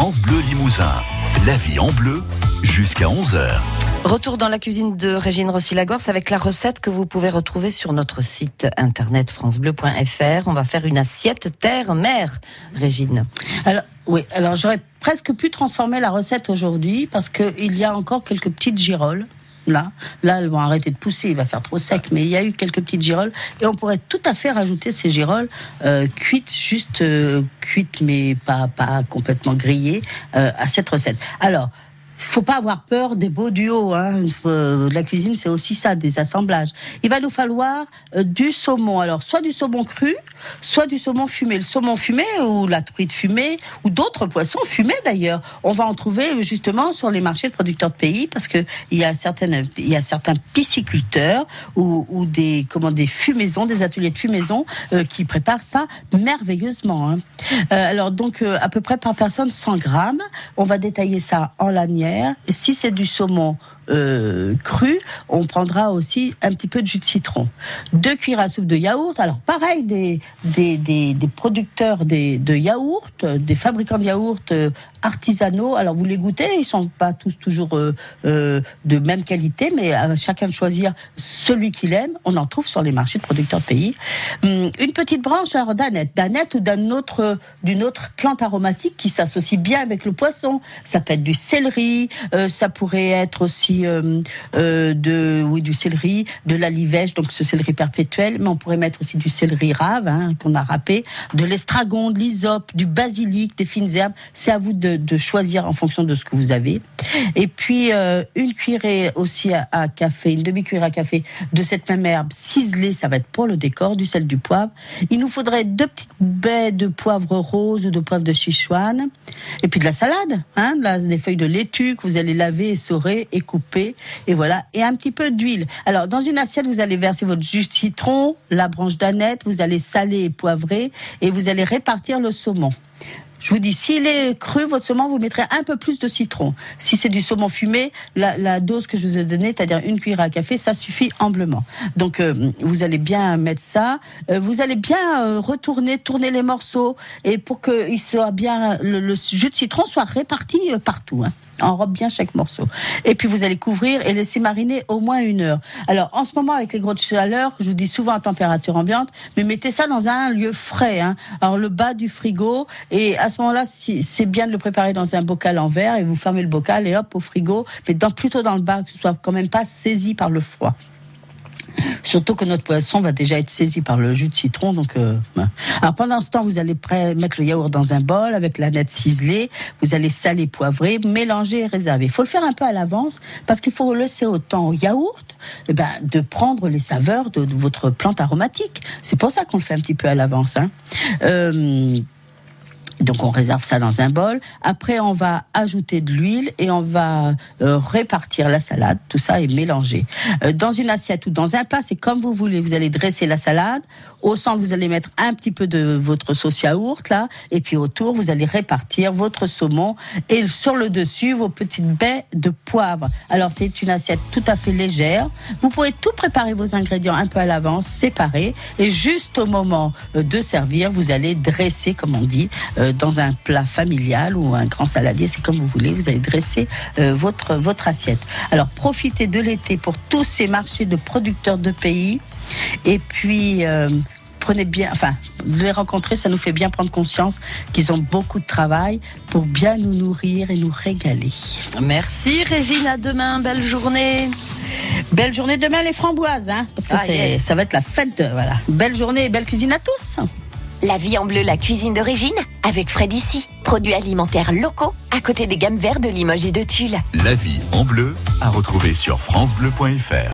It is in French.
France Bleu Limousin. La vie en bleu jusqu'à 11h. Retour dans la cuisine de Régine Rossi-Lagorce avec la recette que vous pouvez retrouver sur notre site internet francebleu.fr. On va faire une assiette terre-mer, Régine. Alors, oui, alors j'aurais presque pu transformer la recette aujourd'hui parce qu'il y a encore quelques petites girolles. Là, là, elles vont arrêter de pousser, il va faire trop sec, mais il y a eu quelques petites girolles et on pourrait tout à fait rajouter ces girolles euh, cuites, juste euh, cuites, mais pas, pas complètement grillées euh, à cette recette. Alors, faut pas avoir peur des beaux duos. Hein. Euh, la cuisine, c'est aussi ça, des assemblages. Il va nous falloir euh, du saumon. Alors, soit du saumon cru, soit du saumon fumé. Le saumon fumé ou la truite fumée ou d'autres poissons fumés d'ailleurs. On va en trouver justement sur les marchés de producteurs de pays parce que il y a y a certains pisciculteurs ou, ou des, comment, des fumaisons, des ateliers de fumaison euh, qui préparent ça merveilleusement. Hein. alors donc à peu près par personne 100 grammes. On va détailler ça en lanière et si c'est du saumon euh, cru, on prendra aussi un petit peu de jus de citron. Deux cuillères à soupe de yaourt. Alors pareil, des, des, des, producteurs des, de yaourt, des fabricants de yaourt euh, artisanaux. Alors vous les goûtez, ils sont pas tous toujours euh, euh, de même qualité, mais chacun de choisir celui qu'il aime. On en trouve sur les marchés de producteurs de pays. Hum, une petite branche d'aneth, d'aneth ou d'un autre d'une autre plante aromatique qui s'associe bien avec le poisson. Ça peut être du céleri, ça pourrait être aussi euh, euh, de oui du céleri, de la livèche, donc ce céleri perpétuel, mais on pourrait mettre aussi du céleri rave hein, qu'on a râpé, de l'estragon, de l'hysope, du basilic, des fines herbes. C'est à vous de, choisir en fonction de ce que vous avez. Et puis euh, une cuillerée aussi à, café, une demi-cuillère à café de cette même herbe ciselée, ça va être pour le décor, du sel, du poivre. Il nous faudrait deux petites baies de poivre rose ou de poivre de Sichuan, et puis de la salade, hein, des feuilles de laitue que vous allez laver, essorer et couper, et voilà, et un petit peu d'huile. Alors dans une assiette, vous allez verser votre jus de citron, la branche d'aneth, vous allez saler et poivrer, et vous allez répartir le saumon. Je vous dis, s'il est cru, votre saumon, vous mettrez un peu plus de citron. Si c'est du saumon fumé, la, dose que je vous ai donnée, c'est-à-dire une cuillère à café, ça suffit amplement. Donc, euh, vous allez bien mettre ça. Euh, vous allez bien euh, retourner, tourner les morceaux, et pour que il soit bien, le, jus de citron soit réparti partout. Hein enrobe bien chaque morceau. Et puis vous allez couvrir et laisser mariner au moins une heure. Alors en ce moment avec les grosses chaleurs, je vous dis souvent à température ambiante, mais mettez ça dans un lieu frais. Hein. Alors le bas du frigo et à ce moment-là, si, c'est bien de le préparer dans un bocal en verre et vous fermez le bocal et hop au frigo, mais dans, plutôt dans le bas que ce soit quand même pas saisi par le froid. Surtout que notre poisson va déjà être saisi par le jus de citron. Donc, euh, alors pendant ce temps, vous allez mettre le yaourt dans un bol avec la nette ciselée. Vous allez saler, poivrer, mélanger et réserver. Il faut le faire un peu à l'avance parce qu'il faut laisser autant au yaourt eh ben, de prendre les saveurs de, de votre plante aromatique. C'est pour ça qu'on le fait un petit peu à l'avance. Hein. Euh, donc on réserve ça dans un bol. Après on va ajouter de l'huile et on va euh, répartir la salade. Tout ça est mélangé euh, dans une assiette ou dans un plat. C'est comme vous voulez. Vous allez dresser la salade. Au centre vous allez mettre un petit peu de votre sauce yaourt là, et puis autour vous allez répartir votre saumon et sur le dessus vos petites baies de poivre. Alors c'est une assiette tout à fait légère. Vous pouvez tout préparer vos ingrédients un peu à l'avance, séparer et juste au moment euh, de servir vous allez dresser comme on dit. Dans un plat familial ou un grand saladier, c'est comme vous voulez, vous allez dresser euh, votre, votre assiette. Alors profitez de l'été pour tous ces marchés de producteurs de pays et puis euh, prenez bien, enfin, les rencontrer, ça nous fait bien prendre conscience qu'ils ont beaucoup de travail pour bien nous nourrir et nous régaler. Merci Régine, à demain, belle journée. Belle journée demain les framboises, hein, parce que ah, yes. ça va être la fête, voilà. Belle journée et belle cuisine à tous. La vie en bleu, la cuisine d'origine, avec Fred ici. Produits alimentaires locaux, à côté des gammes vertes de Limoges et de Tulle. La vie en bleu, à retrouver sur FranceBleu.fr.